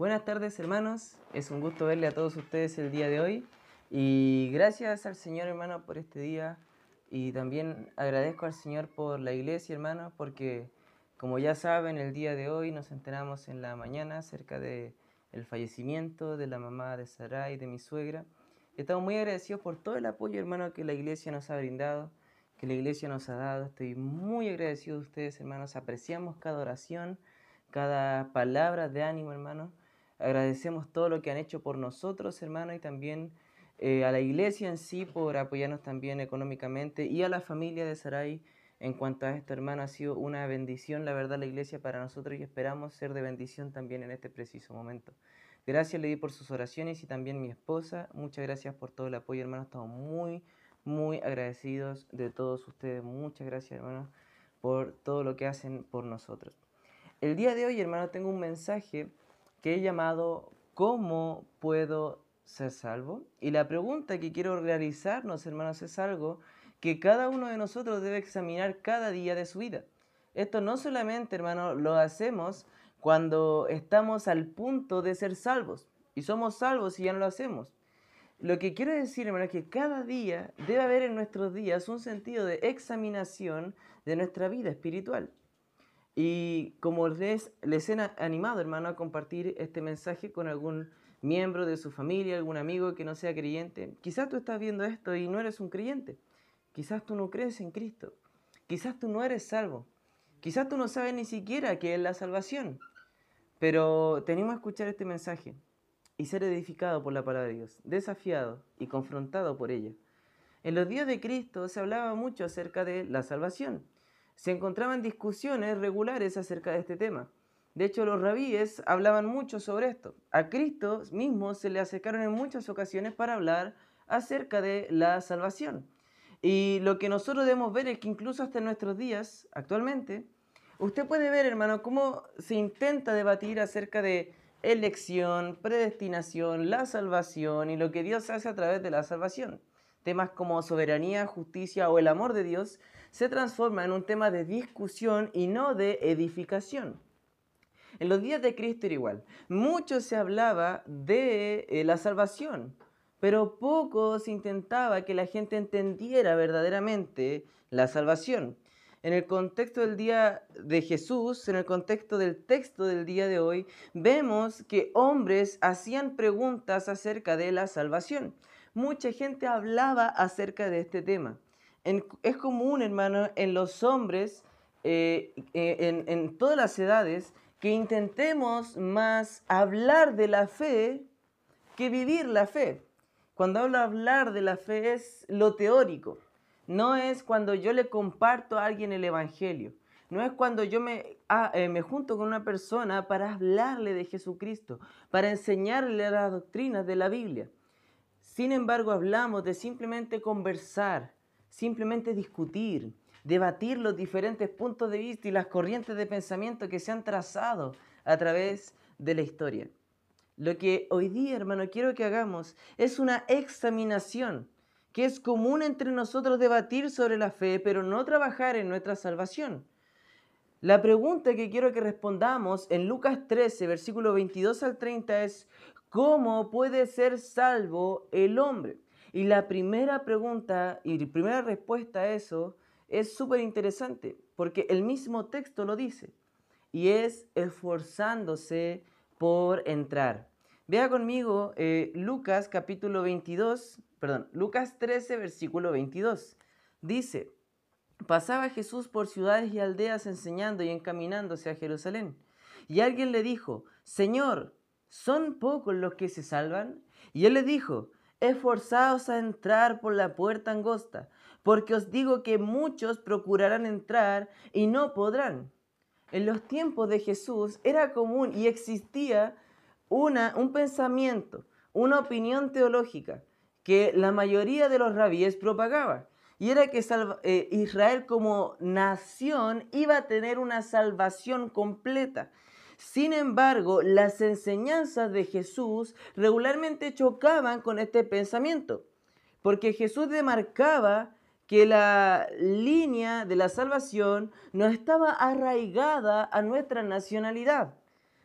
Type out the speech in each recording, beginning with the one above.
Buenas tardes hermanos, es un gusto verle a todos ustedes el día de hoy. Y gracias al Señor hermano por este día. Y también agradezco al Señor por la iglesia hermano porque como ya saben el día de hoy nos enteramos en la mañana acerca de el fallecimiento de la mamá de Sarai, de mi suegra. Estamos muy agradecidos por todo el apoyo hermano que la iglesia nos ha brindado, que la iglesia nos ha dado. Estoy muy agradecido de ustedes hermanos, apreciamos cada oración, cada palabra de ánimo hermano Agradecemos todo lo que han hecho por nosotros, hermanos, y también eh, a la iglesia en sí por apoyarnos también económicamente y a la familia de Sarai. En cuanto a esto, hermano, ha sido una bendición, la verdad, la iglesia para nosotros y esperamos ser de bendición también en este preciso momento. Gracias, le di por sus oraciones y también mi esposa. Muchas gracias por todo el apoyo, hermano. Estamos muy, muy agradecidos de todos ustedes. Muchas gracias, hermano, por todo lo que hacen por nosotros. El día de hoy, hermano, tengo un mensaje que he llamado ¿Cómo puedo ser salvo? Y la pregunta que quiero realizarnos, hermanos, es algo que cada uno de nosotros debe examinar cada día de su vida. Esto no solamente, hermano, lo hacemos cuando estamos al punto de ser salvos. Y somos salvos y ya no lo hacemos. Lo que quiero decir, hermano, es que cada día debe haber en nuestros días un sentido de examinación de nuestra vida espiritual. Y como les, les he animado, hermano, a compartir este mensaje con algún miembro de su familia, algún amigo que no sea creyente, quizás tú estás viendo esto y no eres un creyente. Quizás tú no crees en Cristo. Quizás tú no eres salvo. Quizás tú no sabes ni siquiera qué es la salvación. Pero tenemos que escuchar este mensaje y ser edificado por la palabra de Dios, desafiado y confrontado por ella. En los días de Cristo se hablaba mucho acerca de la salvación se encontraban discusiones regulares acerca de este tema. De hecho, los rabíes hablaban mucho sobre esto. A Cristo mismo se le acercaron en muchas ocasiones para hablar acerca de la salvación. Y lo que nosotros debemos ver es que incluso hasta nuestros días, actualmente, usted puede ver, hermano, cómo se intenta debatir acerca de elección, predestinación, la salvación y lo que Dios hace a través de la salvación. Temas como soberanía, justicia o el amor de Dios se transforma en un tema de discusión y no de edificación. En los días de Cristo era igual. Mucho se hablaba de eh, la salvación, pero poco se intentaba que la gente entendiera verdaderamente la salvación. En el contexto del día de Jesús, en el contexto del texto del día de hoy, vemos que hombres hacían preguntas acerca de la salvación. Mucha gente hablaba acerca de este tema es común, hermano, en los hombres, eh, eh, en, todas las edades, que intentemos más hablar de la fe que vivir la fe. Cuando hablo de hablar de la fe es lo teórico, no es cuando yo le comparto a alguien el Evangelio, no es cuando yo me, ah, eh, me junto con una persona para hablarle de Jesucristo, para enseñarle las doctrinas de la Biblia. Sin embargo, hablamos de simplemente conversar, simplemente discutir, debatir los diferentes puntos de vista y las corrientes de pensamiento que se han trazado a través de la historia. Lo que hoy día, hermano, quiero que hagamos es una examinación, que es común entre nosotros debatir sobre la fe, pero no trabajar en nuestra salvación. La pregunta que quiero que respondamos en Lucas 13, versículo 22 al 30 es, ¿cómo puede ser salvo el hombre? Y la primera pregunta y primera respuesta a eso es súper interesante, porque el mismo texto lo dice, y es esforzándose por entrar. Vea conmigo eh, Lucas capítulo 22, perdón, Lucas 13, versículo 22. Dice, pasaba Jesús por ciudades y aldeas enseñando y encaminándose a Jerusalén. Y alguien le dijo, Señor, ¿son pocos los que se salvan? Y él le dijo, esforzaos a entrar por la puerta angosta, porque os digo que muchos procurarán entrar y no podrán. En los tiempos de Jesús era común y existía una, un pensamiento, una opinión teológica que la mayoría de los rabíes propagaba. Y era que eh, Israel como nación iba a tener una salvación completa. Sin embargo, las enseñanzas de Jesús regularmente chocaban con este pensamiento, porque Jesús demarcaba que la línea de la salvación no estaba arraigada a nuestra nacionalidad.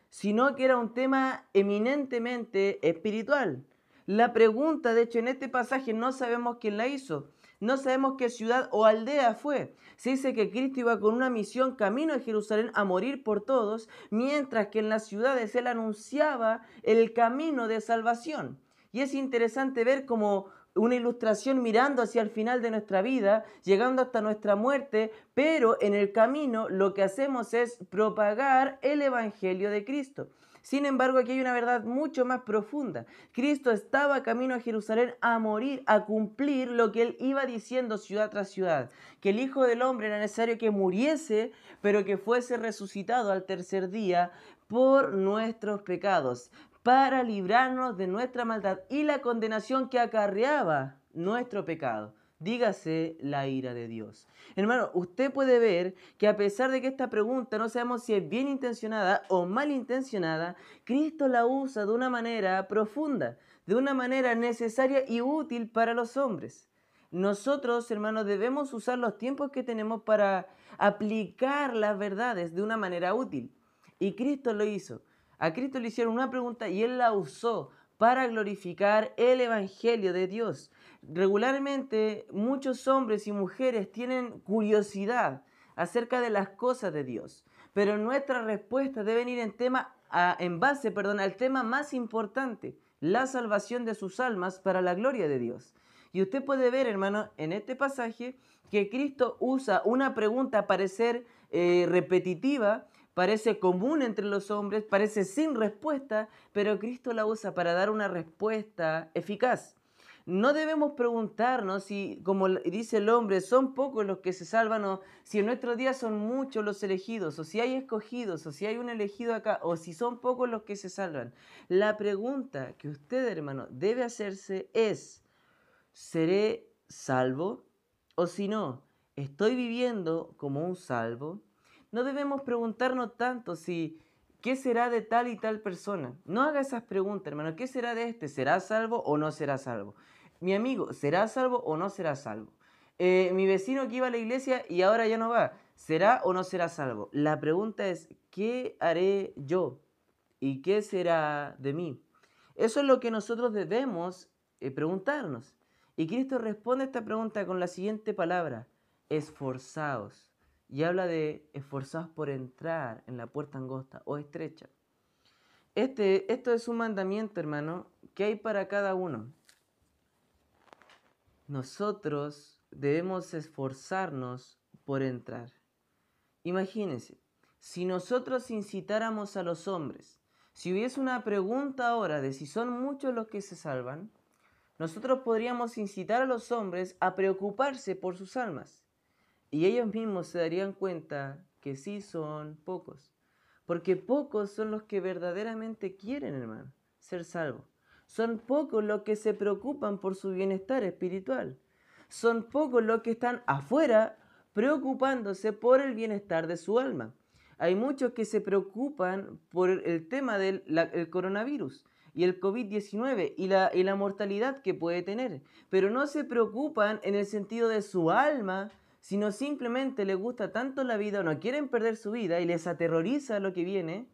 sino que era un tema eminentemente espiritual. La pregunta, de hecho, en este pasaje no sabemos quién la hizo, no sabemos qué ciudad o aldea fue. Se dice que Cristo iba con una misión camino a Jerusalén a morir por todos, mientras que en las ciudades él anunciaba el camino de salvación. Y es interesante ver cómo una ilustración mirando hacia el final de nuestra vida, llegando hasta nuestra muerte, pero en el camino lo que hacemos es propagar el Evangelio de Cristo. Sin embargo, aquí hay una verdad mucho más profunda. Cristo estaba camino a Jerusalén a morir, a cumplir lo que él iba diciendo ciudad tras ciudad, que el Hijo del Hombre era necesario que muriese, pero que fuese resucitado al tercer día por nuestros pecados para librarnos de nuestra maldad y la condenación que acarreaba nuestro pecado. Dígase la ira de Dios. Hermano, usted puede ver que a pesar de que esta pregunta no sabemos si es bien intencionada o mal intencionada, Cristo la usa de una manera profunda, de una manera necesaria y útil para los hombres. Nosotros, hermanos, debemos usar los tiempos que tenemos para aplicar las verdades de una manera útil. Y Cristo lo hizo. A Cristo le hicieron una pregunta y Él la usó para glorificar el Evangelio de Dios. Regularmente muchos hombres y mujeres tienen curiosidad acerca de las cosas de Dios, pero nuestra respuesta debe ir en, tema, en base perdón, al tema más importante, la salvación de sus almas para la gloria de Dios. Y usted puede ver, hermano, en este pasaje que Cristo usa una pregunta parecer eh, repetitiva, parece común entre los hombres, parece sin respuesta, pero Cristo la usa para dar una respuesta eficaz. No debemos preguntarnos si, como dice el hombre, son pocos los que se salvan o si en nuestro día son muchos los elegidos o si hay escogidos o si hay un elegido acá o si son pocos los que se salvan. La pregunta que usted, hermano, debe hacerse es, ¿seré salvo? O si no, ¿estoy viviendo como un salvo? no debemos preguntarnos tanto si ¿qué será de tal y tal persona? No haga esas preguntas, hermano. ¿Qué será de este? ¿Será salvo o no será salvo? Mi amigo, ¿será salvo o no será salvo? Eh, mi vecino que iba a la iglesia y ahora ya no va, ¿será o no será salvo? La pregunta es, ¿qué haré yo? ¿Y qué será de mí? Eso es lo que nosotros debemos eh, preguntarnos. Y Cristo responde esta pregunta con la siguiente palabra, esforzaos y habla de esforzados por entrar en la puerta angosta o estrecha. Este, esto es un mandamiento, hermano, que hay para cada uno. Nosotros debemos esforzarnos por entrar. Imagínense, si nosotros incitáramos a los hombres, si hubiese una pregunta ahora de si son muchos los que se salvan, nosotros podríamos incitar a los hombres a preocuparse por sus almas. Y ellos mismos se darían cuenta que sí son pocos. Porque pocos son los que verdaderamente quieren, hermano, ser salvos. Son pocos los que se preocupan por su bienestar espiritual. Son pocos los que están afuera preocupándose por el bienestar de su alma. Hay muchos que se preocupan por el tema del coronavirus y el COVID-19 y la, y la mortalidad que puede tener, pero no se preocupan en el sentido de su alma, sino simplemente les gusta tanto la vida o no quieren perder su vida y les aterroriza lo que viene,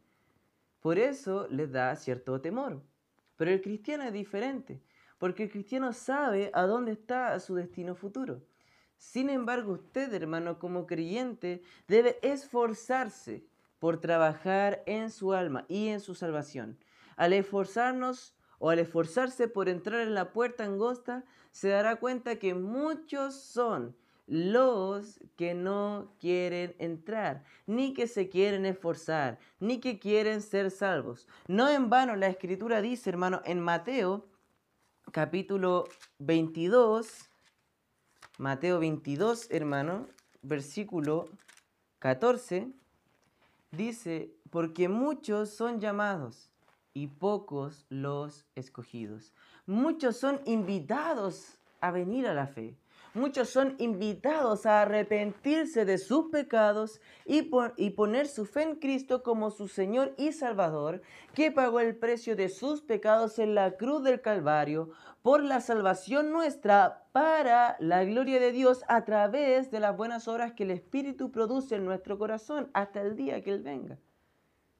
por eso les da cierto temor. Pero el cristiano es diferente, porque el cristiano sabe a dónde está su destino futuro. Sin embargo, usted, hermano, como creyente, debe esforzarse por trabajar en su alma y en su salvación. Al esforzarnos o al esforzarse por entrar en la puerta angosta, se dará cuenta que muchos son los que no quieren entrar, ni que se quieren esforzar, ni que quieren ser salvos. No en vano la escritura dice, hermano, en Mateo capítulo 22, Mateo 22, hermano, versículo 14, dice, porque muchos son llamados y pocos los escogidos. Muchos son invitados a venir a la fe. Muchos son invitados a arrepentirse de sus pecados y, poner su fe en Cristo como su Señor y Salvador, que pagó el precio de sus pecados en la cruz del Calvario por la salvación nuestra para la gloria de Dios a través de las buenas obras que el Espíritu produce en nuestro corazón hasta el día que Él venga.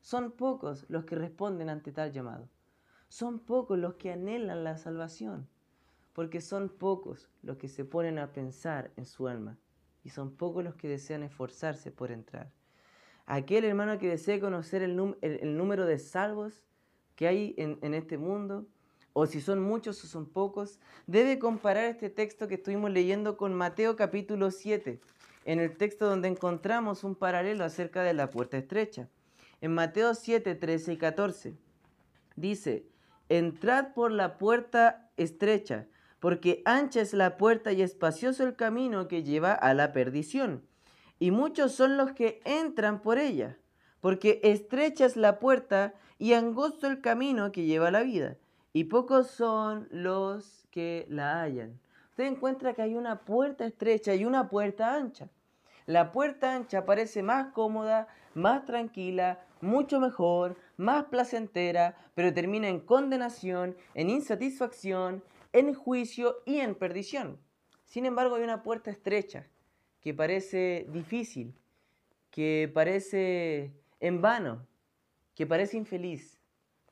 Son pocos los que responden ante tal llamado. Son pocos los que anhelan la salvación, porque son pocos los que se ponen a pensar en su alma y son pocos los que desean esforzarse por entrar. Aquel hermano que desee conocer el, número de salvos que hay en, en este mundo, o si son muchos o son pocos, debe comparar este texto que estuvimos leyendo con Mateo capítulo 7, en el texto donde encontramos un paralelo acerca de la puerta estrecha. En Mateo 7, 13 y 14 dice, entrad por la puerta estrecha, porque ancha es la puerta y espacioso el camino que lleva a la perdición, y muchos son los que entran por ella, porque estrecha es la puerta y angosto el camino que lleva a la vida y pocos son los que la hallan. Usted encuentra que hay una puerta estrecha y una puerta ancha. La puerta ancha parece más cómoda, más tranquila, mucho mejor, más placentera, pero termina en condenación, en insatisfacción, en juicio y en perdición. Sin embargo, hay una puerta estrecha que parece difícil, que parece en vano, que parece infeliz,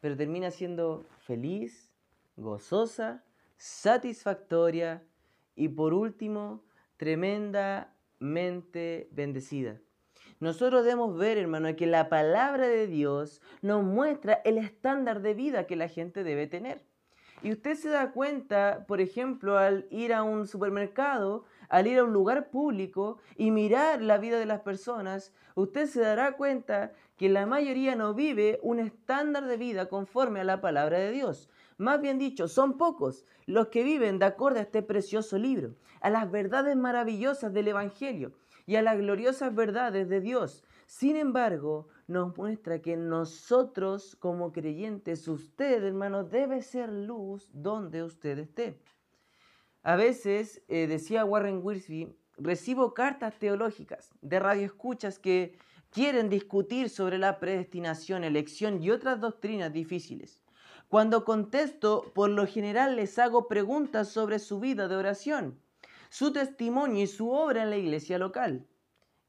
pero termina siendo feliz, gozosa, satisfactoria y por último, tremendamente bendecida. Nosotros debemos ver, hermano, que la palabra de Dios nos muestra el estándar de vida que la gente debe tener. Y usted se da cuenta, por ejemplo, al ir a un supermercado, al ir a un lugar público y mirar la vida de las personas, usted se dará cuenta que la mayoría no vive un estándar de vida conforme a la palabra de Dios. Más bien dicho, son pocos los que viven de acuerdo a este precioso libro, a las verdades maravillosas del Evangelio y a las gloriosas verdades de Dios. Sin embargo, nos muestra que nosotros como creyentes, usted hermano, debe ser luz donde usted esté. A veces, eh, decía Warren Wiersbe, recibo cartas teológicas de radioescuchas que quieren discutir sobre la predestinación, elección y otras doctrinas difíciles. Cuando contesto, por lo general les hago preguntas sobre su vida de oración, su testimonio y su obra en la iglesia local.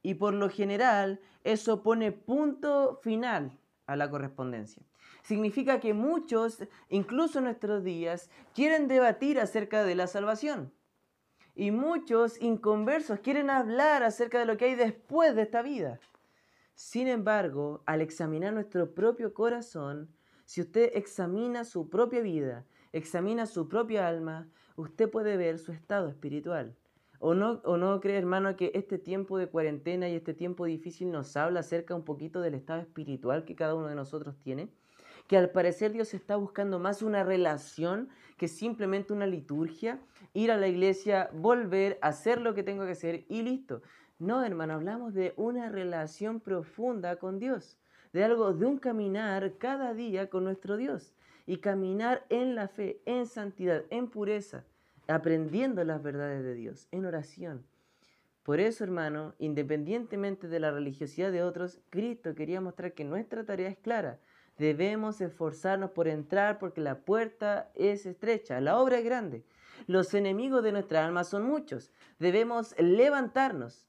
Y por lo general, eso pone punto final a la correspondencia significa que muchos, incluso en nuestros días, quieren debatir acerca de la salvación. Y muchos inconversos quieren hablar acerca de lo que hay después de esta vida. Sin embargo, al examinar nuestro propio corazón, si usted examina su propia vida, examina su propia alma, usted puede ver su estado espiritual. ¿O no, ¿O no cree, hermano, que este tiempo de cuarentena y este tiempo difícil nos habla acerca un poquito del estado espiritual que cada uno de nosotros tiene? que al parecer Dios está buscando más una relación que simplemente una liturgia, ir a la iglesia, volver, hacer lo que tengo que hacer y listo. No, hermano, hablamos de una relación profunda con Dios, de algo, de un caminar cada día con nuestro Dios y caminar en la fe, en santidad, en pureza, aprendiendo las verdades de Dios, en oración. Por eso, hermano, independientemente de la religiosidad de otros, Cristo quería mostrar que nuestra tarea es clara, Debemos esforzarnos por entrar porque la puerta es estrecha, la obra es grande. Los enemigos de nuestra alma son muchos. Debemos levantarnos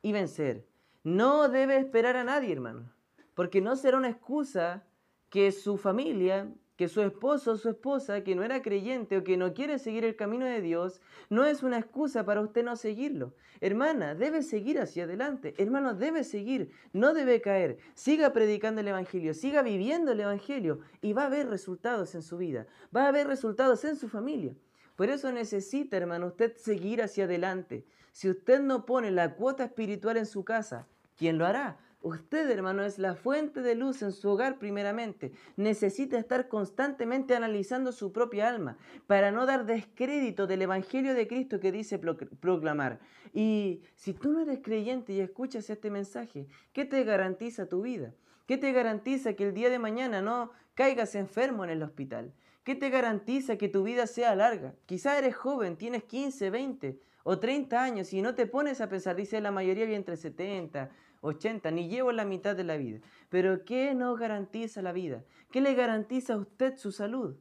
y vencer. No debe esperar a nadie, hermano, porque no será una excusa que su familia, que su esposo o su esposa que no era creyente o que no quiere seguir el camino de Dios, no es una excusa para usted no seguirlo. Hermana, debe seguir hacia adelante. Hermano, debe seguir, no debe caer. Siga predicando el Evangelio, siga viviendo el Evangelio y va a haber resultados en su vida, va a haber resultados en su familia. Por eso necesita, hermano, usted seguir hacia adelante. Si usted no pone la cuota espiritual en su casa, ¿quién lo hará? Usted, hermano, es la fuente de luz en su hogar primeramente. Necesita estar constantemente analizando su propia alma para no dar descrédito del Evangelio de Cristo que dice proclamar. Y si tú no eres creyente y escuchas este mensaje, ¿qué te garantiza tu vida? ¿Qué te garantiza que el día de mañana no caigas enfermo en el hospital? ¿Qué te garantiza que tu vida sea larga? Quizá eres joven, tienes 15, 20 o 30 años y no te pones a pensar, dice la mayoría entre 70, 80, ni llevo la mitad de la vida. Pero ¿qué nos garantiza la vida? ¿Qué le garantiza a usted su salud?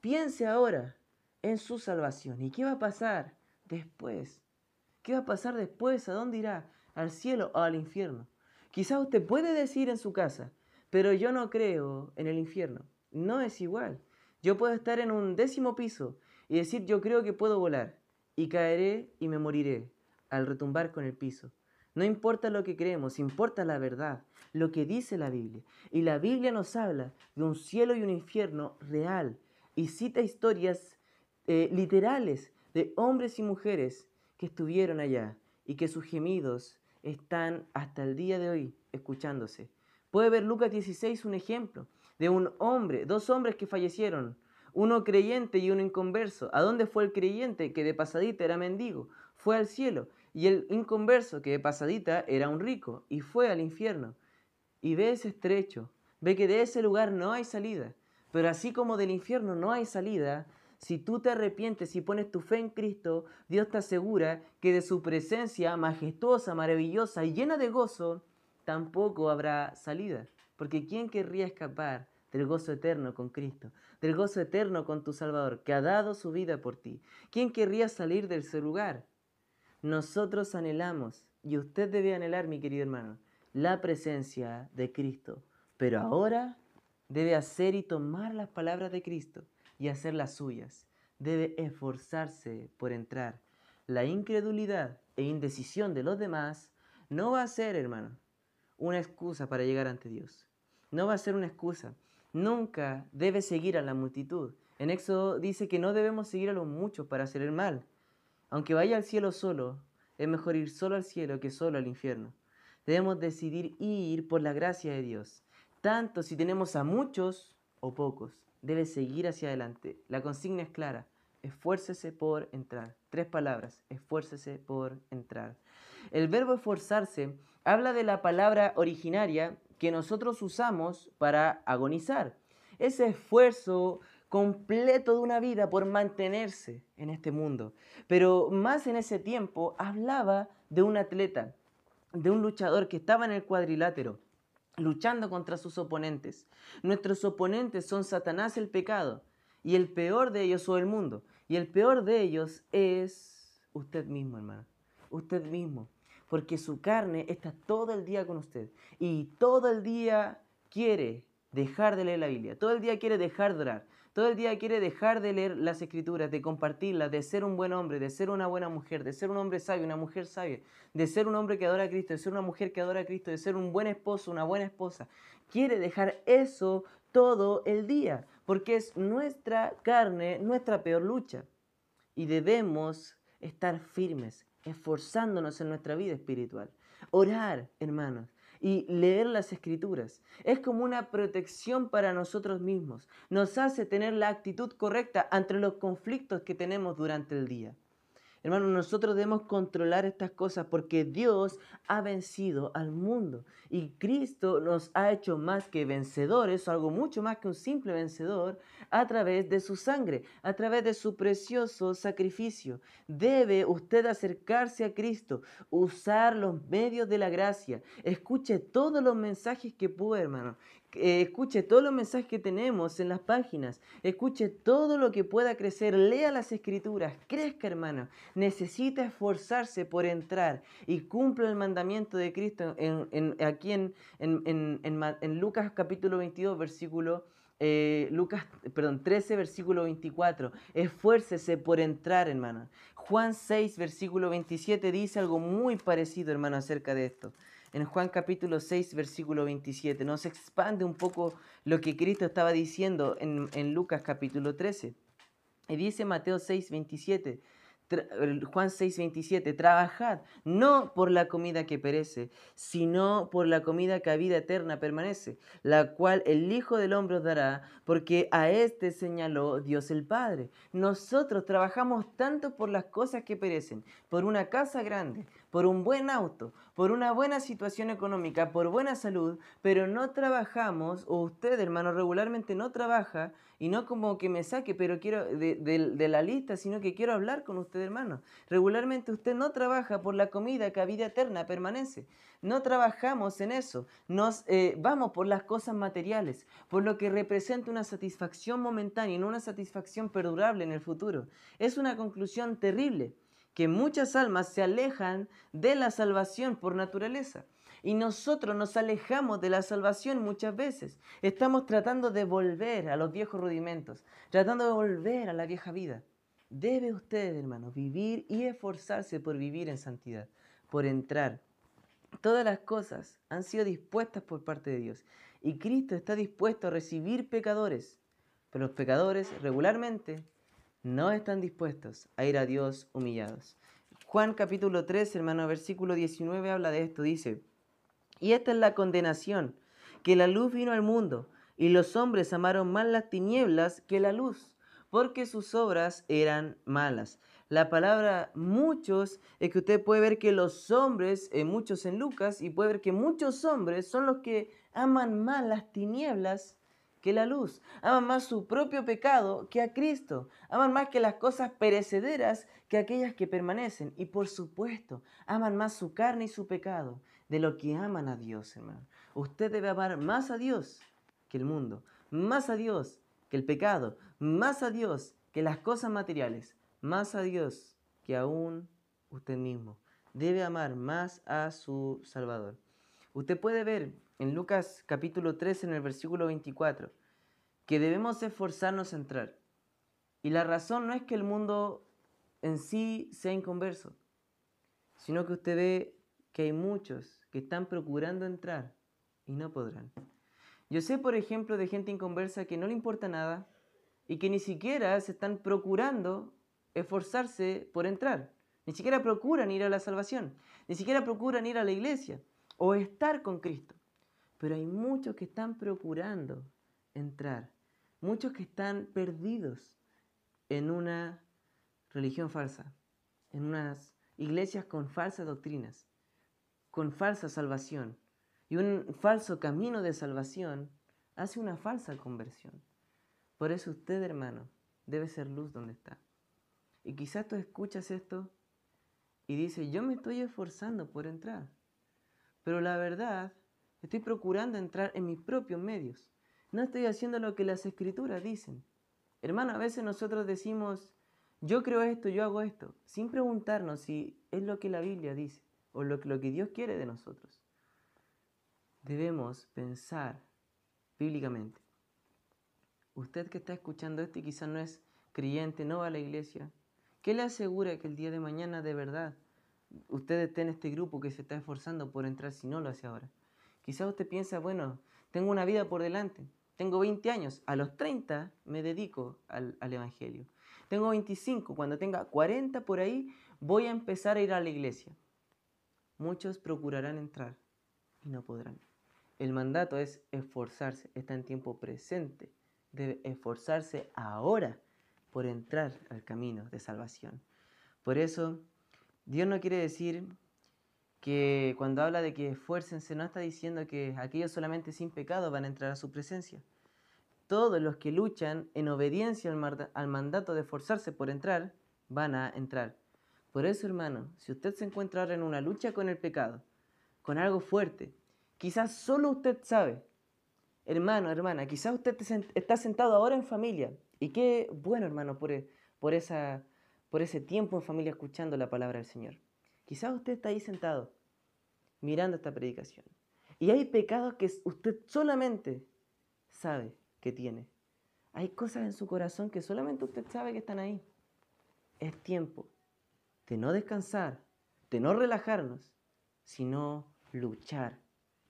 Piense ahora en su salvación. ¿Y qué va a pasar después? ¿Qué va a pasar después? ¿A dónde irá? ¿Al cielo o al infierno? Quizás usted puede decir en su casa, pero yo no creo en el infierno. No es igual. Yo puedo estar en un décimo piso y decir yo creo que puedo volar y caeré y me moriré al retumbar con el piso. No importa lo que creemos, importa la verdad, lo que dice la Biblia. Y la Biblia nos habla de un cielo y un infierno real y cita historias eh, literales de hombres y mujeres que estuvieron allá y que sus gemidos están hasta el día de hoy escuchándose. Puede ver Lucas 16 un ejemplo de un hombre, dos hombres que fallecieron, uno creyente y uno inconverso. ¿A dónde fue el creyente que de pasadita era mendigo? Fue al cielo. Y el inconverso que de pasadita era un rico y fue al infierno. Y ve ese estrecho, ve que de ese lugar no hay salida. Pero así como del infierno no hay salida, si tú te arrepientes y pones tu fe en Cristo, Dios te asegura que de su presencia majestuosa, maravillosa y llena de gozo, tampoco habrá salida. Porque ¿quién querría escapar del gozo eterno con Cristo? Del gozo eterno con tu Salvador, que ha dado su vida por ti. ¿Quién querría salir de ese lugar? Nosotros anhelamos, y usted debe anhelar, mi querido hermano, la presencia de Cristo. Pero ahora debe hacer y tomar las palabras de Cristo y hacer las suyas. Debe esforzarse por entrar. La incredulidad e indecisión de los demás no va a ser, hermano, una excusa para llegar ante Dios. No va a ser una excusa. Nunca debe seguir a la multitud. En Éxodo dice que no debemos seguir a los muchos para hacer el mal. Aunque vaya al cielo solo, es mejor ir solo al cielo que solo al infierno. Debemos decidir ir por la gracia de Dios, tanto si tenemos a muchos o pocos debe seguir hacia adelante. La consigna es clara. Esfuércese por entrar. Tres palabras. Esfuércese por entrar. El verbo esforzarse habla de la palabra originaria que nosotros usamos para agonizar. Ese esfuerzo completo de una vida por mantenerse en este mundo. Pero más en ese tiempo hablaba de un atleta, de un luchador que estaba en el cuadrilátero luchando contra sus oponentes. Nuestros oponentes son Satanás el pecado y el peor de ellos o el mundo. Y el peor de ellos es usted mismo, hermano. Usted mismo. Porque su carne está todo el día con usted y todo el día quiere dejar de leer la Biblia, todo el día quiere dejar de orar, todo el día quiere dejar de leer las escrituras, de compartirlas, de ser un buen hombre, de ser una buena mujer, de ser un hombre sabio, una mujer sabia, de ser un hombre que adora a Cristo, de ser una mujer que adora a Cristo, de ser un buen esposo, una buena esposa. Quiere dejar eso todo el día, porque es nuestra carne, nuestra peor lucha. Y debemos estar firmes, esforzándonos en nuestra vida espiritual. Orar, hermanos, y leer las escrituras. Es como una protección para nosotros mismos. Nos hace tener la actitud correcta ante los conflictos que tenemos durante el día. Hermanos, nosotros debemos controlar estas cosas porque Dios ha vencido al mundo y Cristo nos ha hecho más que vencedores, algo mucho más que un simple vencedor, a través de su sangre, a través de su precioso sacrificio. Debe usted acercarse a Cristo, usar los medios de la gracia. Escuche todos los mensajes que pueda, hermano. Eh, escuche todos los mensajes que tenemos en las páginas, escuche todo lo que pueda crecer, lea las escrituras, crezca hermano, necesita esforzarse por entrar y cumpla el mandamiento de Cristo en, aquí en, en, Lucas capítulo 22 versículo eh, Lucas, perdón, 13, versículo 24. Esfuércese por entrar, hermano. Juan 6, versículo 27 dice algo muy parecido, hermano, acerca de esto en Juan capítulo 6, versículo 27. Nos expande un poco lo que Cristo estaba diciendo en, en Lucas capítulo 13. Y dice Mateo 6, 27. Juan 6:27, trabajad no por la comida que perece, sino por la comida que a vida eterna permanece, la cual el Hijo del Hombre os dará, porque a éste señaló Dios el Padre. Nosotros trabajamos tanto por las cosas que perecen, por una casa grande, por un buen auto, por una buena situación económica, por buena salud, pero no trabajamos, o usted hermano regularmente no trabaja, y no como que me saque, pero quiero de, la lista, sino que quiero hablar con usted hermano. Regularmente usted no trabaja por la comida que a vida eterna permanece. No trabajamos en eso. Nos eh, vamos por las cosas materiales, por lo que representa una satisfacción momentánea y no una satisfacción perdurable en el futuro. Es una conclusión terrible que muchas almas se alejan de la salvación por naturaleza. Y nosotros nos alejamos de la salvación muchas veces. Estamos tratando de volver a los viejos rudimentos, tratando de volver a la vieja vida. Debe usted, hermano, vivir y esforzarse por vivir en santidad, por entrar. Todas las cosas han sido dispuestas por parte de Dios. Y Cristo está dispuesto a recibir pecadores. Pero los pecadores regularmente no están dispuestos a ir a Dios humillados. Juan capítulo 3, hermano, versículo 19 habla de esto. Dice, y esta es la condenación, que la luz vino al mundo, y los hombres amaron más las tinieblas que la luz, porque sus obras eran malas. La palabra muchos es que usted puede ver que los hombres, eh, muchos en Lucas, y puede ver que muchos hombres son los que aman más las tinieblas que la luz, aman más su propio pecado que a Cristo, aman más que las cosas perecederas que aquellas que permanecen y por supuesto aman más su carne y su pecado de lo que aman a Dios, hermano. Usted debe amar más a Dios que el mundo, más a Dios que el pecado, más a Dios que las cosas materiales, más a Dios que aún usted mismo. Debe amar más a su Salvador. Usted puede ver en Lucas capítulo 3, en el versículo 24, que debemos esforzarnos a entrar. Y la razón no es que el mundo en sí sea inconverso, sino que usted ve que hay muchos que están procurando entrar y no podrán. Yo sé, por ejemplo, de gente inconversa que no le importa nada y que ni siquiera se están procurando esforzarse por entrar. Ni siquiera procuran ir a la salvación, ni siquiera procuran ir a la iglesia o estar con Cristo. Pero hay muchos que están procurando entrar, muchos que están perdidos en una religión falsa, en unas iglesias con falsas doctrinas, con falsa salvación. Y un falso camino de salvación hace una falsa conversión. Por eso usted, hermano, debe ser luz donde está. Y quizás tú escuchas esto y dices, yo me estoy esforzando por entrar. Pero la verdad Estoy procurando entrar en mis propios medios. No estoy haciendo lo que las escrituras dicen. Hermano, a veces nosotros decimos, yo creo esto, yo hago esto, sin preguntarnos si es lo que la Biblia dice o lo lo que Dios quiere de nosotros. Debemos pensar bíblicamente. Usted que está escuchando esto y quizás no es creyente, no va a la iglesia, ¿qué le asegura que el día de mañana de verdad usted esté en este grupo que se está esforzando por entrar si no lo hace ahora? Quizás usted piensa, bueno, tengo una vida por delante, tengo 20 años, a los 30 me dedico al, Evangelio. Tengo 25, cuando tenga 40 por ahí voy a empezar a ir a la iglesia. Muchos procurarán entrar y no podrán. El mandato es esforzarse, está en tiempo presente. Debe esforzarse ahora por entrar al camino de salvación. Por eso, Dios no quiere decir que cuando habla de que esfuércense no está diciendo que aquellos solamente sin pecado van a entrar a su presencia. Todos los que luchan en obediencia al, mandato de esforzarse por entrar, van a entrar. Por eso, hermano, si usted se encuentra ahora en una lucha con el pecado, con algo fuerte, quizás solo usted sabe, hermano, hermana, quizás usted está sentado ahora en familia, y qué bueno, hermano, por, e, por, esa, por ese tiempo en familia escuchando la palabra del Señor. Quizás usted está ahí sentado mirando esta predicación. Y hay pecados que usted solamente sabe que tiene. Hay cosas en su corazón que solamente usted sabe que están ahí. Es tiempo de no descansar, de no relajarnos, sino luchar,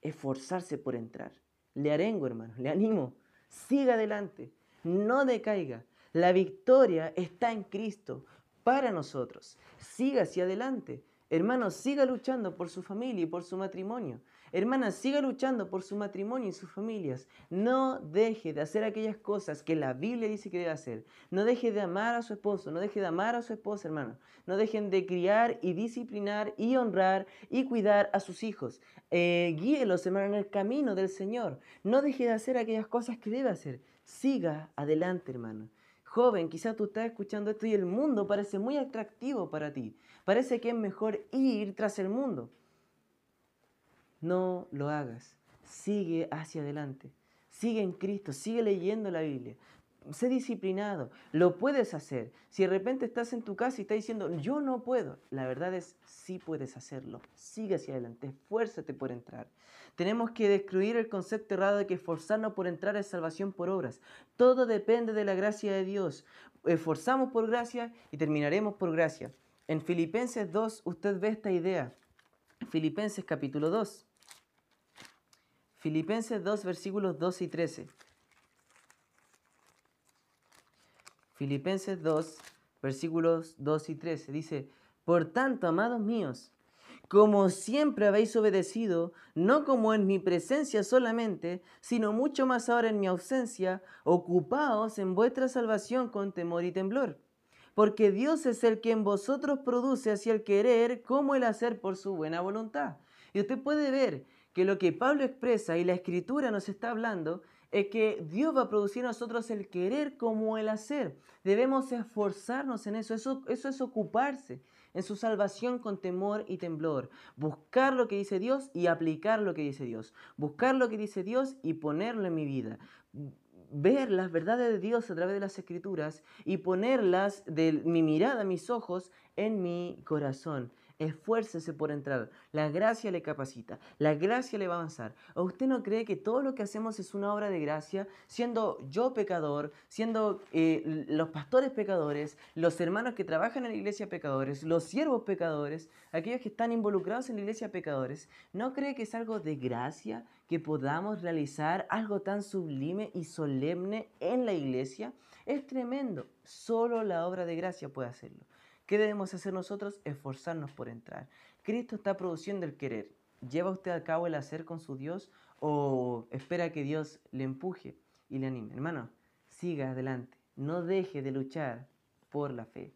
esforzarse por entrar. Le arengo, hermano, le animo. Siga adelante, no decaiga. La victoria está en Cristo para nosotros. Siga hacia adelante. Hermano, siga luchando por su familia y por su matrimonio. Hermana, siga luchando por su matrimonio y sus familias. No deje de hacer aquellas cosas que la Biblia dice que debe hacer. No deje de amar a su esposo, no deje de amar a su esposa, hermano. No dejen de criar y disciplinar y honrar y cuidar a sus hijos. Eh, guíelos, hermano, en el camino del Señor. No deje de hacer aquellas cosas que debe hacer. Siga adelante, hermano. Joven, quizás tú estás escuchando esto y el mundo parece muy atractivo para ti. Parece que es mejor ir tras el mundo. No lo hagas. Sigue hacia adelante. Sigue en Cristo. Sigue leyendo la Biblia. Sé disciplinado, lo puedes hacer. Si de repente estás en tu casa y estás diciendo, yo no puedo, la verdad es, sí puedes hacerlo. Sigue hacia adelante, esfuérzate por entrar. Tenemos que destruir el concepto errado de que esforzarnos por entrar es salvación por obras. Todo depende de la gracia de Dios. Esforzamos por gracia y terminaremos por gracia. En Filipenses 2 usted ve esta idea. Filipenses capítulo 2. Filipenses 2 versículos 12 y 13. Filipenses 2, versículos 2 y 13. Dice, por tanto, amados míos, como siempre habéis obedecido, no como en mi presencia solamente, sino mucho más ahora en mi ausencia, ocupaos en vuestra salvación con temor y temblor. Porque Dios es el que en vosotros produce así el querer como el hacer por su buena voluntad. Y usted puede ver que lo que Pablo expresa y la escritura nos está hablando es que Dios va a producir en nosotros el querer como el hacer. Debemos esforzarnos en eso. eso. Eso es ocuparse en su salvación con temor y temblor. Buscar lo que dice Dios y aplicar lo que dice Dios. Buscar lo que dice Dios y ponerlo en mi vida. Ver las verdades de Dios a través de las escrituras y ponerlas de mi mirada, mis ojos, en mi corazón. Esfuércese por entrar. La gracia le capacita. La gracia le va a avanzar. ¿O usted no cree que todo lo que hacemos es una obra de gracia? Siendo yo pecador, siendo eh, los pastores pecadores, los hermanos que trabajan en la iglesia pecadores, los siervos pecadores, aquellos que están involucrados en la iglesia pecadores, ¿no cree que es algo de gracia que podamos realizar algo tan sublime y solemne en la iglesia? Es tremendo. Solo la obra de gracia puede hacerlo. ¿Qué debemos hacer nosotros? Esforzarnos por entrar. Cristo está produciendo el querer. ¿Lleva usted a cabo el hacer con su Dios o espera que Dios le empuje y le anime? Hermano, siga adelante. No deje de luchar por la fe.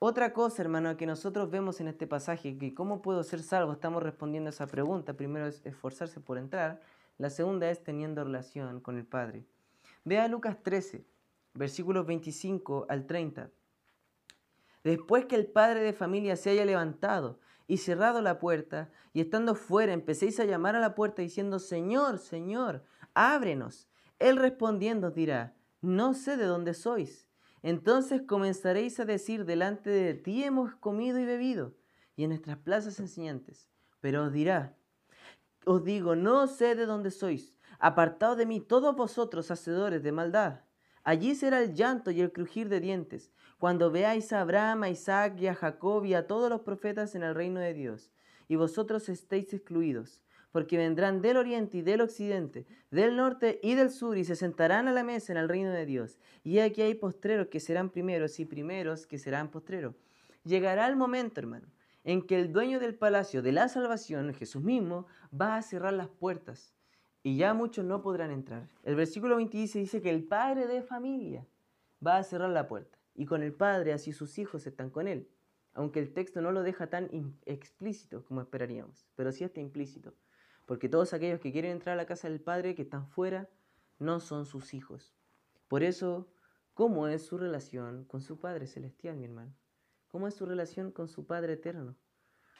Otra cosa, hermano, que nosotros vemos en este pasaje, que cómo puedo ser salvo, estamos respondiendo a esa pregunta. Primero es esforzarse por entrar. La segunda es teniendo relación con el Padre. Vea Lucas 13, versículos 25 al 30. Después que el padre de familia se haya levantado y cerrado la puerta, y estando fuera empecéis a llamar a la puerta diciendo, Señor, Señor, ábrenos. Él respondiendo dirá, no sé de dónde sois. Entonces comenzaréis a decir, delante de ti hemos comido y bebido, y en nuestras plazas enseñantes. Pero os dirá, os digo, no sé de dónde sois. Apartaos de mí todos vosotros, hacedores de maldad. Allí será el llanto y el crujir de dientes cuando veáis a Abraham, a Isaac y a Jacob y a todos los profetas en el reino de Dios, y vosotros estéis excluidos, porque vendrán del oriente y del occidente, del norte y del sur, y se sentarán a la mesa en el reino de Dios. Y aquí hay postreros que serán primeros y primeros que serán postreros. Llegará el momento, hermano, en que el dueño del palacio de la salvación, Jesús mismo, va a cerrar las puertas y ya muchos no podrán entrar. El versículo 20 dice que el padre de familia va a cerrar la puerta y con el Padre, así sus hijos están con Él. Aunque el texto no lo deja tan explícito como esperaríamos, pero sí está implícito. Porque todos aquellos que quieren entrar a la casa del Padre, que están fuera, no son sus hijos. Por eso, ¿cómo es su relación con su Padre Celestial, mi hermano? ¿Cómo es su relación con su Padre Eterno?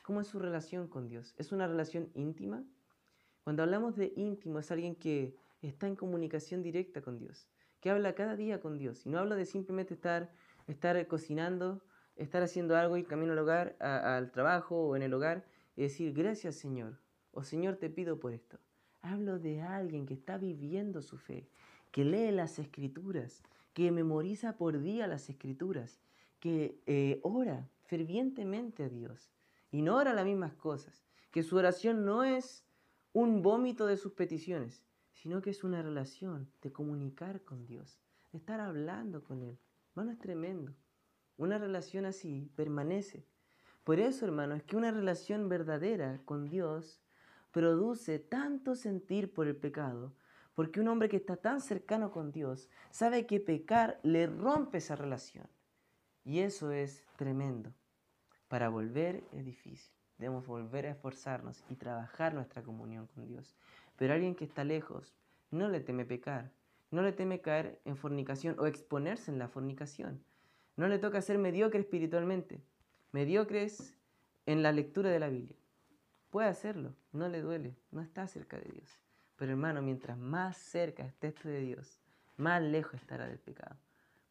¿Cómo es su relación con Dios? ¿Es una relación íntima? Cuando hablamos de íntimo es alguien que está en comunicación directa con Dios, que habla cada día con Dios. Y no habla de simplemente estar estar cocinando, estar haciendo algo y camino al hogar, al trabajo o en el hogar y decir gracias Señor o Señor te pido por esto. Hablo de alguien que está viviendo su fe, que lee las escrituras, que memoriza por día las escrituras, que eh, ora fervientemente a Dios y no ora las mismas cosas, que su oración no es un vómito de sus peticiones, sino que es una relación de comunicar con Dios, de estar hablando con Él. Hermano, es tremendo. Una relación así permanece. Por eso, hermano, es que una relación verdadera con Dios produce tanto sentir por el pecado, porque un hombre que está tan cercano con Dios sabe que pecar le rompe esa relación. Y eso es tremendo. Para volver es difícil. Debemos volver a esforzarnos y trabajar nuestra comunión con Dios. Pero alguien que está lejos no le teme pecar, no le teme caer en fornicación o exponerse en la fornicación. No le toca ser mediocre espiritualmente, mediocres en la lectura de la Biblia. Puede hacerlo, no le duele, no está cerca de Dios. Pero hermano, mientras más cerca estés de Dios, más lejos estará del pecado.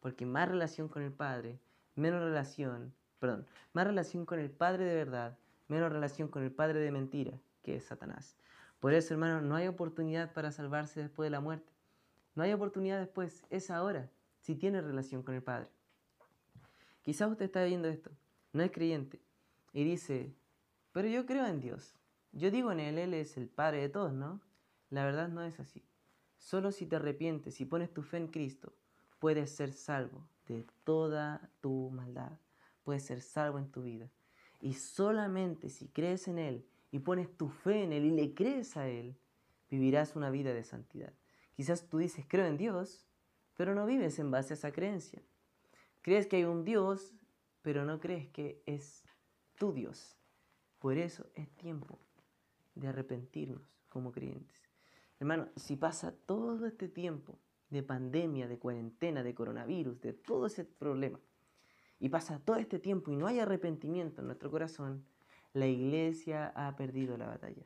Porque más relación con el Padre, menos relación, perdón, más relación con el Padre de verdad, menos relación con el Padre de mentira, que es Satanás. Por eso, hermano, no hay oportunidad para salvarse después de la muerte. No hay oportunidad después, es ahora, si tiene relación con el Padre. Quizás usted está viendo esto, no es creyente, y dice, pero yo creo en Dios. Yo digo en Él, Él es el Padre de todos, ¿no? La verdad no es así. Solo si te arrepientes y pones tu fe en Cristo, puedes ser salvo de toda tu maldad. Puedes ser salvo en tu vida. Y solamente si crees en Él y pones tu fe en Él y le crees a Él, vivirás una vida de santidad. Quizás tú dices, creo en Dios, pero no vives en base a esa creencia. Crees que hay un Dios, pero no crees que es tu Dios. Por eso es tiempo de arrepentirnos como creyentes. Hermano, si pasa todo este tiempo de pandemia, de cuarentena, de coronavirus, de todo ese problema, y pasa todo este tiempo y no hay arrepentimiento en nuestro corazón, la iglesia ha perdido la batalla,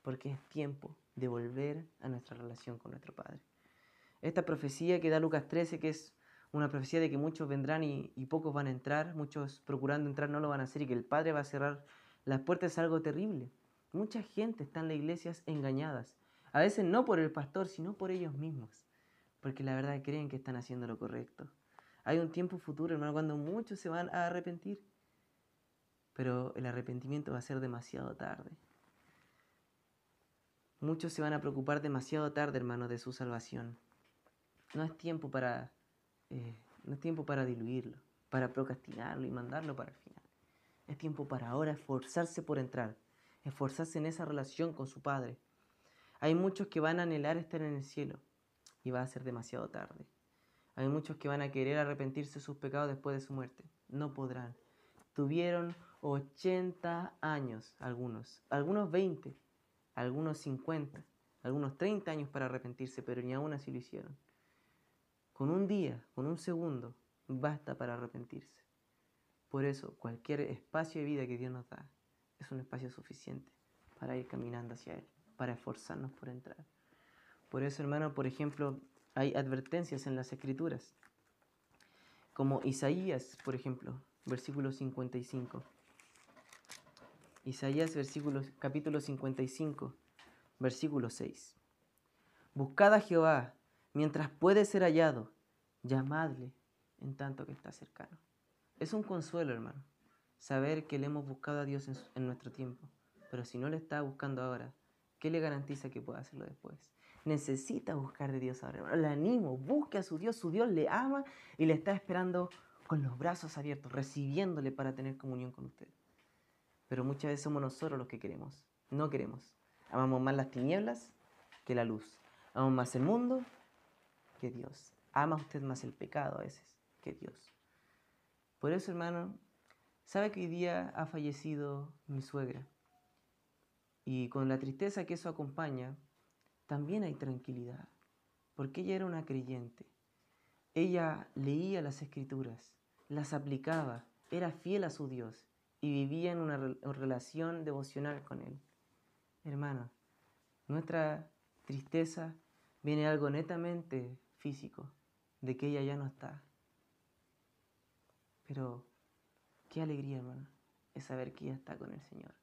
porque es tiempo de volver a nuestra relación con nuestro Padre. Esta profecía que da Lucas 13, que es una profecía de que muchos vendrán y, y, pocos van a entrar, muchos procurando entrar no lo van a hacer y que el Padre va a cerrar las puertas es algo terrible. Mucha gente está en las iglesias engañadas, a veces no por el pastor, sino por ellos mismos, porque la verdad creen que están haciendo lo correcto. Hay un tiempo futuro, hermano, cuando muchos se van a arrepentir, pero el arrepentimiento va a ser demasiado tarde. Muchos se van a preocupar demasiado tarde, hermano, de su salvación. No es tiempo para, eh, no es tiempo para diluirlo, para procrastinarlo y mandarlo para el final. Es tiempo para ahora esforzarse por entrar, esforzarse en esa relación con su Padre, hay muchos que van a anhelar estar en el cielo y va a ser demasiado tarde. Hay muchos que van a querer arrepentirse de sus pecados después de su muerte. No podrán. Tuvieron 80 años algunos, algunos 20, algunos 50, algunos 30 años para arrepentirse, pero ni aún así lo hicieron. Con un día, con un segundo, basta para arrepentirse. Por eso, cualquier espacio de vida que Dios nos da es un espacio suficiente para ir caminando hacia Él para esforzarnos por entrar. Por eso, hermano, por ejemplo, hay advertencias en las escrituras, como Isaías, por ejemplo, versículo 55. Isaías, versículo, capítulo 55, versículo 6. Buscad a Jehová mientras puede ser hallado, llamadle en tanto que está cercano. Es un consuelo, hermano, saber que le hemos buscado a Dios en, en nuestro tiempo, pero si no le está buscando ahora, ¿Qué le garantiza que pueda hacerlo después? Necesita buscar de Dios ahora. Le animo, busque a su Dios. Su Dios le ama y le está esperando con los brazos abiertos, recibiéndole para tener comunión con usted. Pero muchas veces somos nosotros los que queremos. No queremos. Amamos más las tinieblas que la luz. Amamos más el mundo que Dios. Ama usted más el pecado a veces que Dios. Por eso, hermano, ¿sabe que hoy día ha fallecido mi suegra? Y con la tristeza que eso acompaña, también hay tranquilidad, porque ella era una creyente. Ella leía las escrituras, las aplicaba, era fiel a su Dios y vivía en una relación devocional con Él. Hermano, nuestra tristeza viene algo netamente físico, de que ella ya no está. Pero qué alegría, hermano, es saber que ella está con el Señor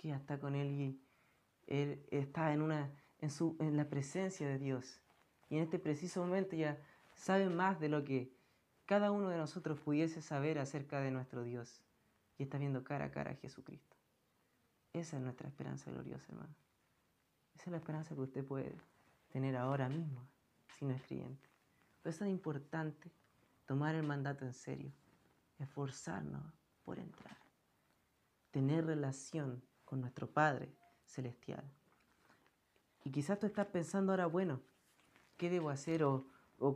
que ya está con Él y Él está en, una, en, su, en la presencia de Dios. Y en este preciso momento ya sabe más de lo que cada uno de nosotros pudiese saber acerca de nuestro Dios. Y está viendo cara a cara a Jesucristo. Esa es nuestra esperanza gloriosa, hermano. Esa es la esperanza que usted puede tener ahora mismo, si no es creyente. Por eso es importante tomar el mandato en serio, esforzarnos por entrar, tener relación con nuestro Padre Celestial. Y quizás tú estás pensando ahora, bueno, ¿qué debo hacer o,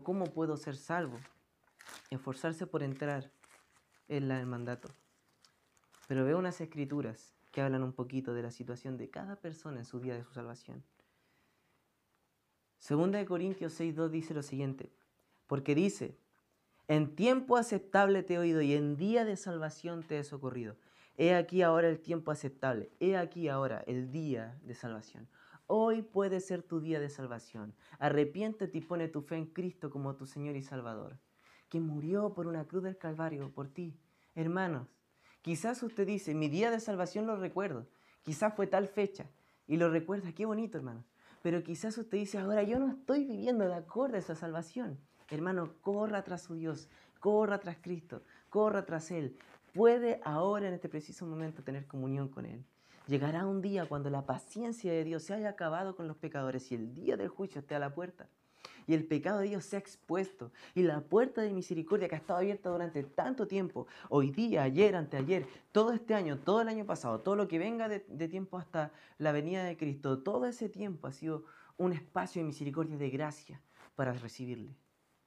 cómo puedo ser salvo? Esforzarse por entrar en el mandato. Pero veo unas escrituras que hablan un poquito de la situación de cada persona en su día de su salvación. Segunda de Corintios 6.2 dice lo siguiente, porque dice, en tiempo aceptable te he oído y en día de salvación te he socorrido. He aquí ahora el tiempo aceptable. He aquí ahora el día de salvación. Hoy puede ser tu día de salvación. Arrepiéntete y pone tu fe en Cristo como tu Señor y Salvador, que murió por una cruz del Calvario por ti. Hermanos, quizás usted dice, mi día de salvación lo recuerdo. Quizás fue tal fecha y lo recuerda. Qué bonito, hermano. Pero quizás usted dice, ahora yo no estoy viviendo de acuerdo a esa salvación. Hermano, corra tras su Dios, corra tras Cristo, corra tras Él. Puede ahora, en este preciso momento, tener comunión con Él. Llegará un día cuando la paciencia de Dios se haya acabado con los pecadores y el día del juicio esté a la puerta. Y el pecado de Dios sea expuesto. Y la puerta de misericordia que ha estado abierta durante tanto tiempo, hoy día, ayer, anteayer, todo este año, todo el año pasado, todo lo que venga de, tiempo hasta la venida de Cristo, todo ese tiempo ha sido un espacio de misericordia, de gracia para recibirle.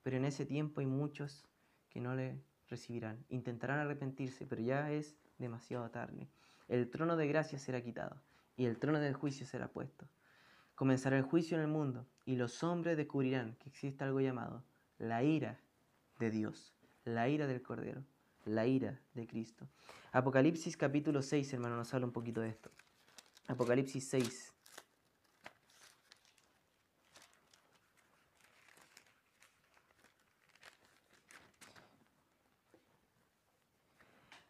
Pero en ese tiempo hay muchos que no le recibirán. Intentarán arrepentirse, pero ya es demasiado tarde. El trono de gracia será quitado y el trono del juicio será puesto. Comenzará el juicio en el mundo y los hombres descubrirán que existe algo llamado la ira de Dios, la ira del Cordero, la ira de Cristo. Apocalipsis capítulo 6, hermano, nos habla un poquito de esto. Apocalipsis 6.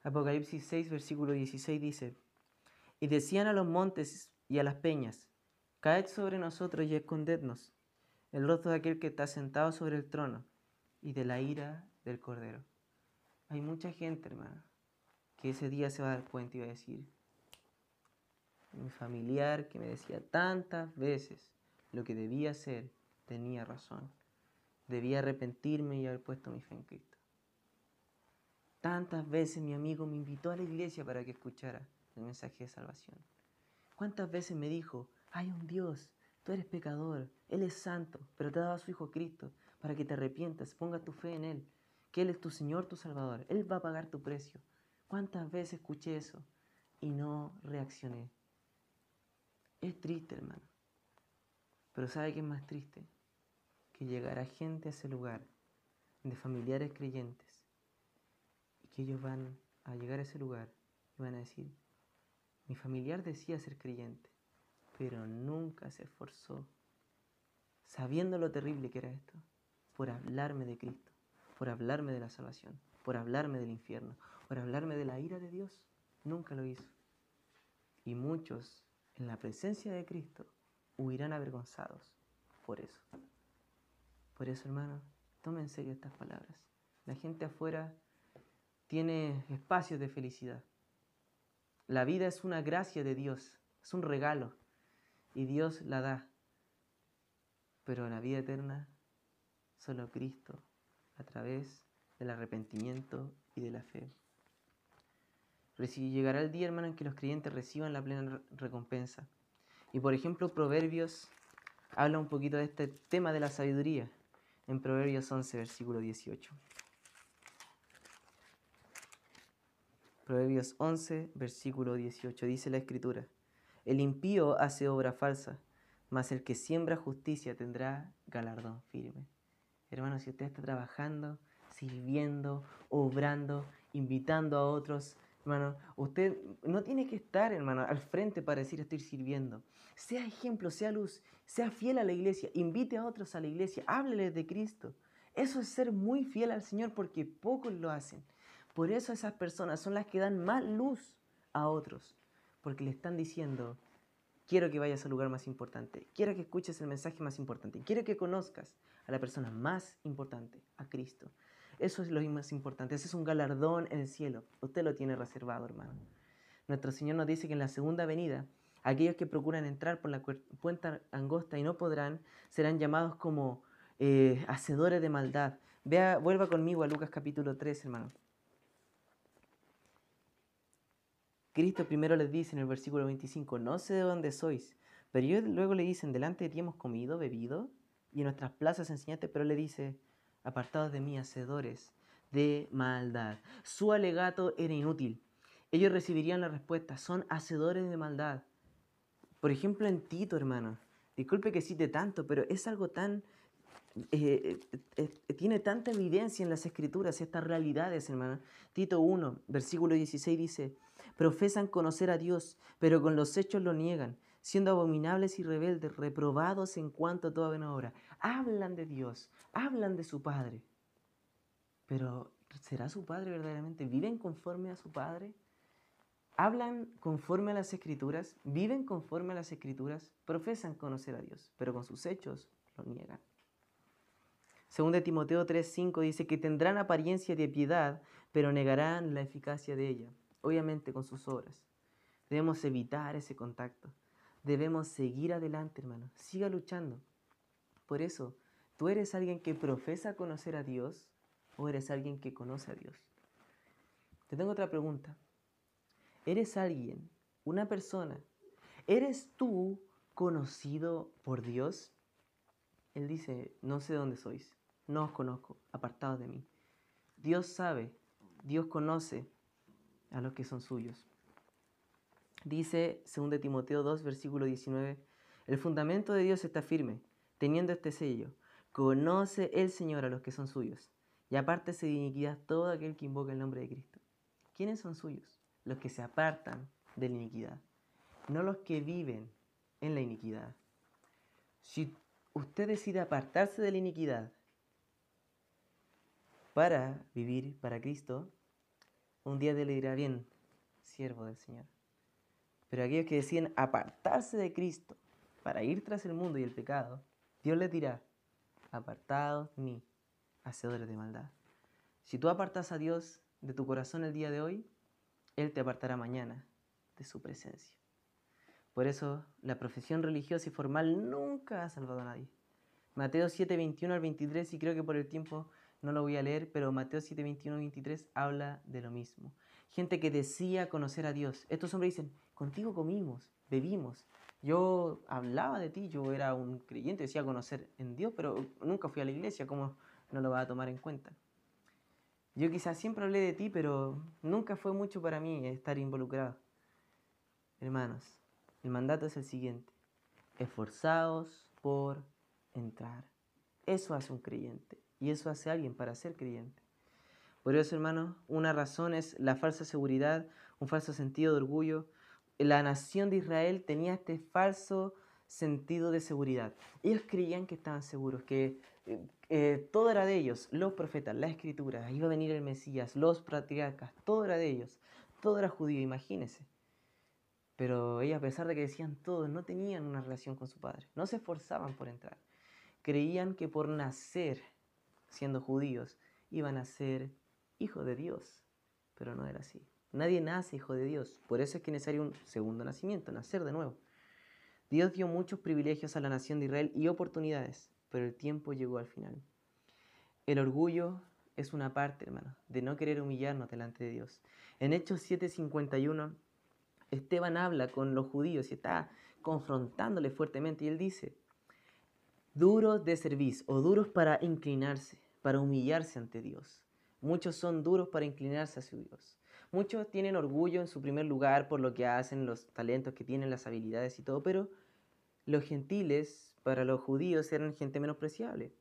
Apocalipsis 6, versículo 16 dice, y decían a los montes y a las peñas, caed sobre nosotros y escondednos el rostro de aquel que está sentado sobre el trono y de la ira del Cordero. Hay mucha gente, hermano, que ese día se va a dar cuenta y va a decir, mi familiar que me decía tantas veces lo que debía hacer, tenía razón. Debía arrepentirme y haber puesto mi fe en Cristo. Tantas veces mi amigo me invitó a la iglesia para que escuchara el mensaje de salvación. ¿Cuántas veces me dijo, hay un Dios, tú eres pecador, Él es santo, pero te ha dado a su Hijo Cristo para que te arrepientas, ponga tu fe en Él, que Él es tu Señor, tu Salvador, Él va a pagar tu precio. ¿Cuántas veces escuché eso y no reaccioné? Es triste, hermano. Pero ¿sabe qué es más triste? Que llegará gente a ese lugar de familiares creyentes que ellos van a llegar a ese lugar y van a decir, mi familiar decía ser creyente, pero nunca se esforzó, sabiendo lo terrible que era esto, por hablarme de Cristo, por hablarme de la salvación, por hablarme del infierno, por hablarme de la ira de Dios. Nunca lo hizo. Y muchos en la presencia de Cristo huirán avergonzados por eso. Por eso, hermano, tome en serio estas palabras. La gente afuera tiene espacios de felicidad. La vida es una gracia de Dios, es un regalo y Dios la da. Pero la vida eterna, solo Cristo, a través del arrepentimiento y de la fe. Llegará el día, hermano, en que los creyentes reciban la plena recompensa. Y por ejemplo, Proverbios habla un poquito de este tema de la sabiduría, en Proverbios 11, versículo 18. Proverbios 11, versículo 18, dice la escritura, el impío hace obra falsa, mas el que siembra justicia tendrá galardón firme. Hermano, si usted está trabajando, sirviendo, obrando, invitando a otros, hermano, usted no tiene que estar, hermano, al frente para decir estoy sirviendo. Sea ejemplo, sea luz, sea fiel a la iglesia, invite a otros a la iglesia, hábleles de Cristo. Eso es ser muy fiel al Señor porque pocos lo hacen. Por eso esas personas son las que dan más luz a otros, porque le están diciendo, quiero que vayas al lugar más importante, quiero que escuches el mensaje más importante, quiero que conozcas a la persona más importante, a Cristo. Eso es lo más importante, ese es un galardón en el cielo. Usted lo tiene reservado, hermano. Nuestro Señor nos dice que en la segunda venida, aquellos que procuran entrar por la puerta angosta y no podrán, serán llamados como eh, hacedores de maldad. Vea, vuelva conmigo a Lucas capítulo 3, hermano. Cristo primero les dice en el versículo 25, no sé de dónde sois, pero ellos luego le dicen, delante de ti hemos comido, bebido, y en nuestras plazas enseñaste, pero le dice, apartados de mí, hacedores de maldad. Su alegato era inútil. Ellos recibirían la respuesta, son hacedores de maldad. Por ejemplo, en Tito, hermano, disculpe que cite tanto, pero es algo tan... Eh, eh, eh, tiene tanta evidencia en las escrituras, estas realidades, hermano. Tito 1, versículo 16 dice, profesan conocer a Dios, pero con los hechos lo niegan. siendo abominables y rebeldes, reprobados en cuanto a toda buena. Hablan de Dios, hablan de su Padre. Pero ¿será su Padre verdaderamente? ¿Viven conforme a su Padre? ¿Hablan conforme a las Escrituras? ¿Viven conforme a las Escrituras? Profesan conocer a Dios, pero con sus hechos lo niegan. Según de Timoteo 3:5 dice que tendrán apariencia de piedad, pero negarán la eficacia de ella, obviamente con sus obras. Debemos evitar ese contacto. Debemos seguir adelante, hermano. Siga luchando. Por eso, ¿tú eres alguien que profesa conocer a Dios o eres alguien que conoce a Dios? Te tengo otra pregunta. ¿Eres alguien, una persona? ¿Eres tú conocido por Dios? Él dice, no sé dónde sois, no os conozco, apartados de mí. Dios sabe, Dios conoce a los que son suyos. Dice 2 Timoteo 2, versículo 19, el fundamento de Dios está firme, teniendo este sello. Conoce el Señor a los que son suyos, y apártese de iniquidad todo aquel que invoca el nombre de Cristo. ¿Quiénes son suyos? Los que se apartan de la iniquidad, no los que viven en la iniquidad. Si usted decide apartarse de la iniquidad para vivir para Cristo, un día le dirá bien, siervo del Señor. Pero aquellos que deciden apartarse de Cristo para ir tras el mundo y el pecado, Dios les dirá, apartados mí, hacedores de maldad. Si tú apartas a Dios de tu corazón el día de hoy, Él te apartará mañana de su presencia. Por eso la profesión religiosa y formal nunca ha salvado a nadie. Mateo 7, 21 al 23, y creo que por el tiempo no lo voy a leer, pero Mateo 7, 21 al 23 habla de lo mismo. Gente que decía conocer a Dios. Estos hombres dicen, contigo comimos, bebimos. Yo hablaba de ti, yo era un creyente, decía conocer en Dios, pero nunca fui a la iglesia, ¿cómo no lo va a tomar en cuenta? Yo quizás siempre hablé de ti, pero nunca fue mucho para mí estar involucrado. Hermanos, el mandato es el siguiente. Esforzados por entrar. Eso hace un creyente y eso hace alguien para ser creyente. Por eso, hermanos, una razón es la falsa seguridad, un falso sentido de orgullo, la nación de Israel tenía este falso sentido de seguridad. Ellos creían que estaban seguros, que eh, eh, todo era de ellos, los profetas, la escritura, iba a venir el Mesías, los patriarcas, todo era de ellos, todo era judío, imagínense. Pero ellos, a pesar de que decían todo, no tenían una relación con su padre, no se esforzaban por entrar. Creían que por nacer siendo judíos iban a ser hijos de Dios, pero no era así. Nadie nace hijo de Dios. Por eso es que es necesario un segundo nacimiento, nacer de nuevo. Dios dio muchos privilegios a la nación de Israel y oportunidades, pero el tiempo llegó al final. El orgullo es una parte, hermano, de no querer humillarnos delante de Dios. En Hechos 7:51, Esteban habla con los judíos y está confrontándole fuertemente y él dice, duros de servicio o duros para inclinarse, para humillarse ante Dios. Muchos son duros para inclinarse hacia Dios. Muchos tienen orgullo en su primer lugar por lo que hacen, los talentos que tienen, las habilidades y todo, pero los gentiles, para los judíos, eran gente menospreciable.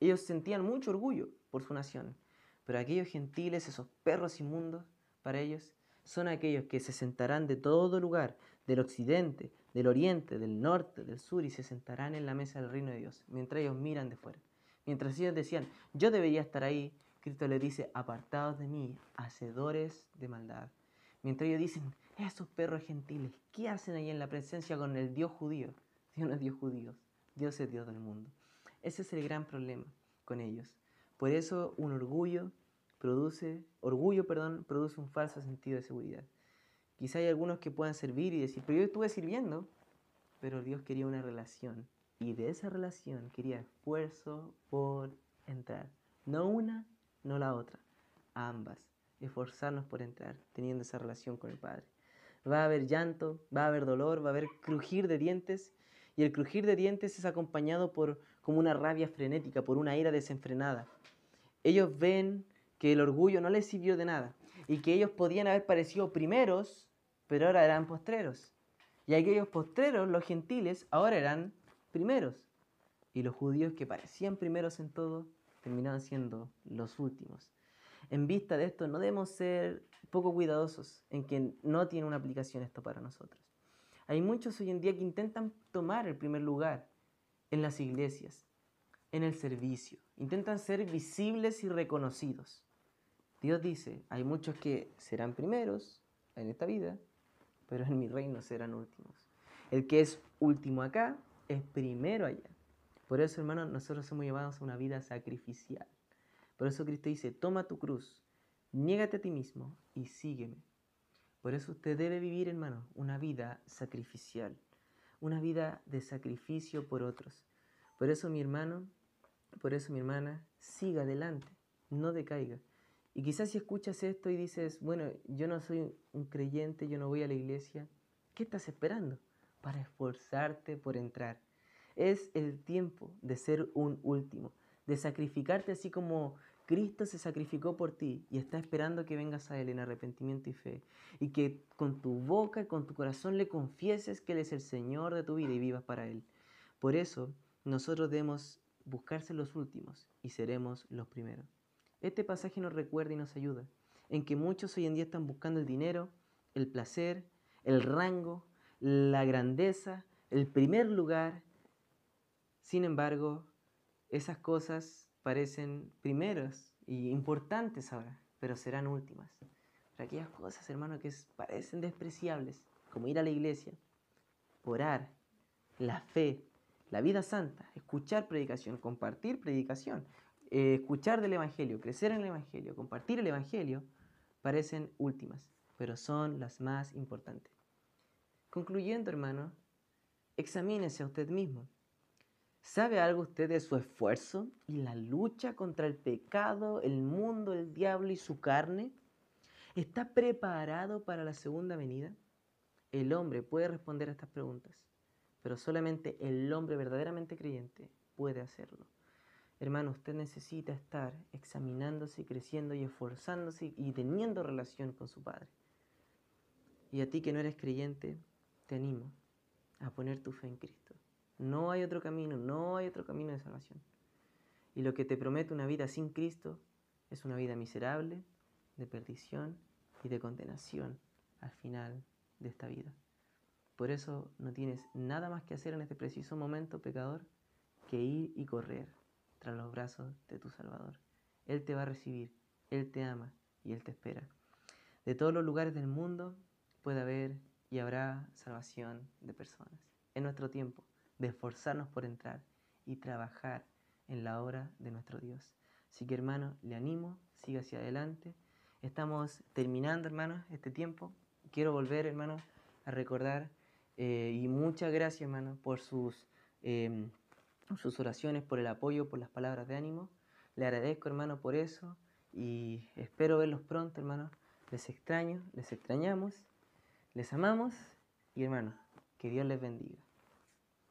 Ellos sentían mucho orgullo por su nación, pero aquellos gentiles, esos perros inmundos, para ellos, son aquellos que se sentarán de todo lugar, del occidente, del oriente, del norte, del sur, y se sentarán en la mesa del reino de Dios, mientras ellos miran de fuera. Mientras ellos decían, yo debería estar ahí, Cristo les dice, apartados de mí, hacedores de maldad. Mientras ellos dicen, esos perros gentiles, ¿qué hacen ahí en la presencia con el Dios judío? Dios no es Dios judío, Dios es Dios del mundo. Ese es el gran problema con ellos. Por eso un orgullo produce, orgullo, perdón, produce un falso sentido de seguridad. Quizá hay algunos que puedan servir y decir, pero yo estuve sirviendo, pero Dios quería una relación. Y de esa relación quería esfuerzo por entrar. No una no la otra. Ambas. Esforzarnos por entrar, teniendo esa relación con el Padre. Va a haber llanto, va a haber dolor, va a haber crujir de dientes. Y el crujir de dientes es acompañado por como una rabia frenética, por una ira desenfrenada. Ellos ven que el orgullo no les sirvió de nada y que ellos podían haber parecido primeros, pero ahora eran postreros. Y aquellos postreros, los gentiles, ahora eran primeros. Y los judíos que parecían primeros en todo, terminaban siendo los últimos. En vista de esto, no debemos ser poco cuidadosos en que no tiene una aplicación esto para nosotros. Hay muchos hoy en día que intentan tomar el primer lugar en las iglesias, en el servicio. Intentan ser visibles y reconocidos. Dios dice, hay muchos que serán primeros en esta vida, pero en mi reino serán últimos. El que es último acá es primero allá. Por eso, hermanos, nosotros somos llevados a una vida sacrificial. Por eso Cristo dice, toma tu cruz, niégate a ti mismo y sígueme. Por eso usted debe vivir, hermano, una vida sacrificial, una vida de sacrificio por otros. Por eso, mi hermano, por eso, mi hermana, siga adelante, no decaiga. Y quizás si escuchas esto y dices, bueno, yo no soy un creyente, yo no voy a la iglesia, ¿qué estás esperando para esforzarte por entrar? Es el tiempo de ser un último, de sacrificarte así como Cristo se sacrificó por ti y está esperando que vengas a Él en arrepentimiento y fe. Y que con tu boca y con tu corazón le confieses que Él es el Señor de tu vida y vivas para Él. Por eso nosotros debemos buscarse los últimos y seremos los primeros. Este pasaje nos recuerda y nos ayuda en que muchos hoy en día están buscando el dinero, el placer, el rango, la grandeza, el primer lugar. Sin embargo, esas cosas parecen primeros y importantes ahora, pero serán últimas. Pero aquellas cosas, hermano, que parecen despreciables, como ir a la iglesia, orar, la fe, la vida santa, escuchar predicación, compartir predicación, eh, escuchar del Evangelio, crecer en el Evangelio, compartir el Evangelio, parecen últimas, pero son las más importantes. Concluyendo, hermano, examínese a usted mismo. ¿Sabe algo usted de su esfuerzo y la lucha contra el pecado, el mundo, el diablo y su carne? ¿Está preparado para la segunda venida? El hombre puede responder a estas preguntas, pero solamente el hombre verdaderamente creyente puede hacerlo. Hermano, usted necesita estar examinándose, creciendo y esforzándose y teniendo relación con su Padre. Y a ti que no eres creyente, te animo a poner tu fe en Cristo. No hay otro camino, no hay otro camino de salvación. Y lo que te promete una vida sin Cristo es una vida miserable, de perdición y de condenación al final de esta vida. Por eso no tienes nada más que hacer en este preciso momento, pecador, que ir y correr tras los brazos de tu Salvador. Él te va a recibir, Él te ama y Él te espera. De todos los lugares del mundo puede haber y habrá salvación de personas. En nuestro tiempo de esforzarnos por entrar y trabajar en la obra de nuestro Dios. Así que hermano, le animo, siga hacia adelante. Estamos terminando, hermanos, este tiempo. Quiero volver, hermano, a recordar eh, y muchas gracias, hermano, por sus, em, sus oraciones, por el apoyo, por las palabras de ánimo. Le agradezco, hermano, por eso y espero verlos pronto, hermano. Les extraño, les extrañamos, les amamos y, hermano, que Dios les bendiga.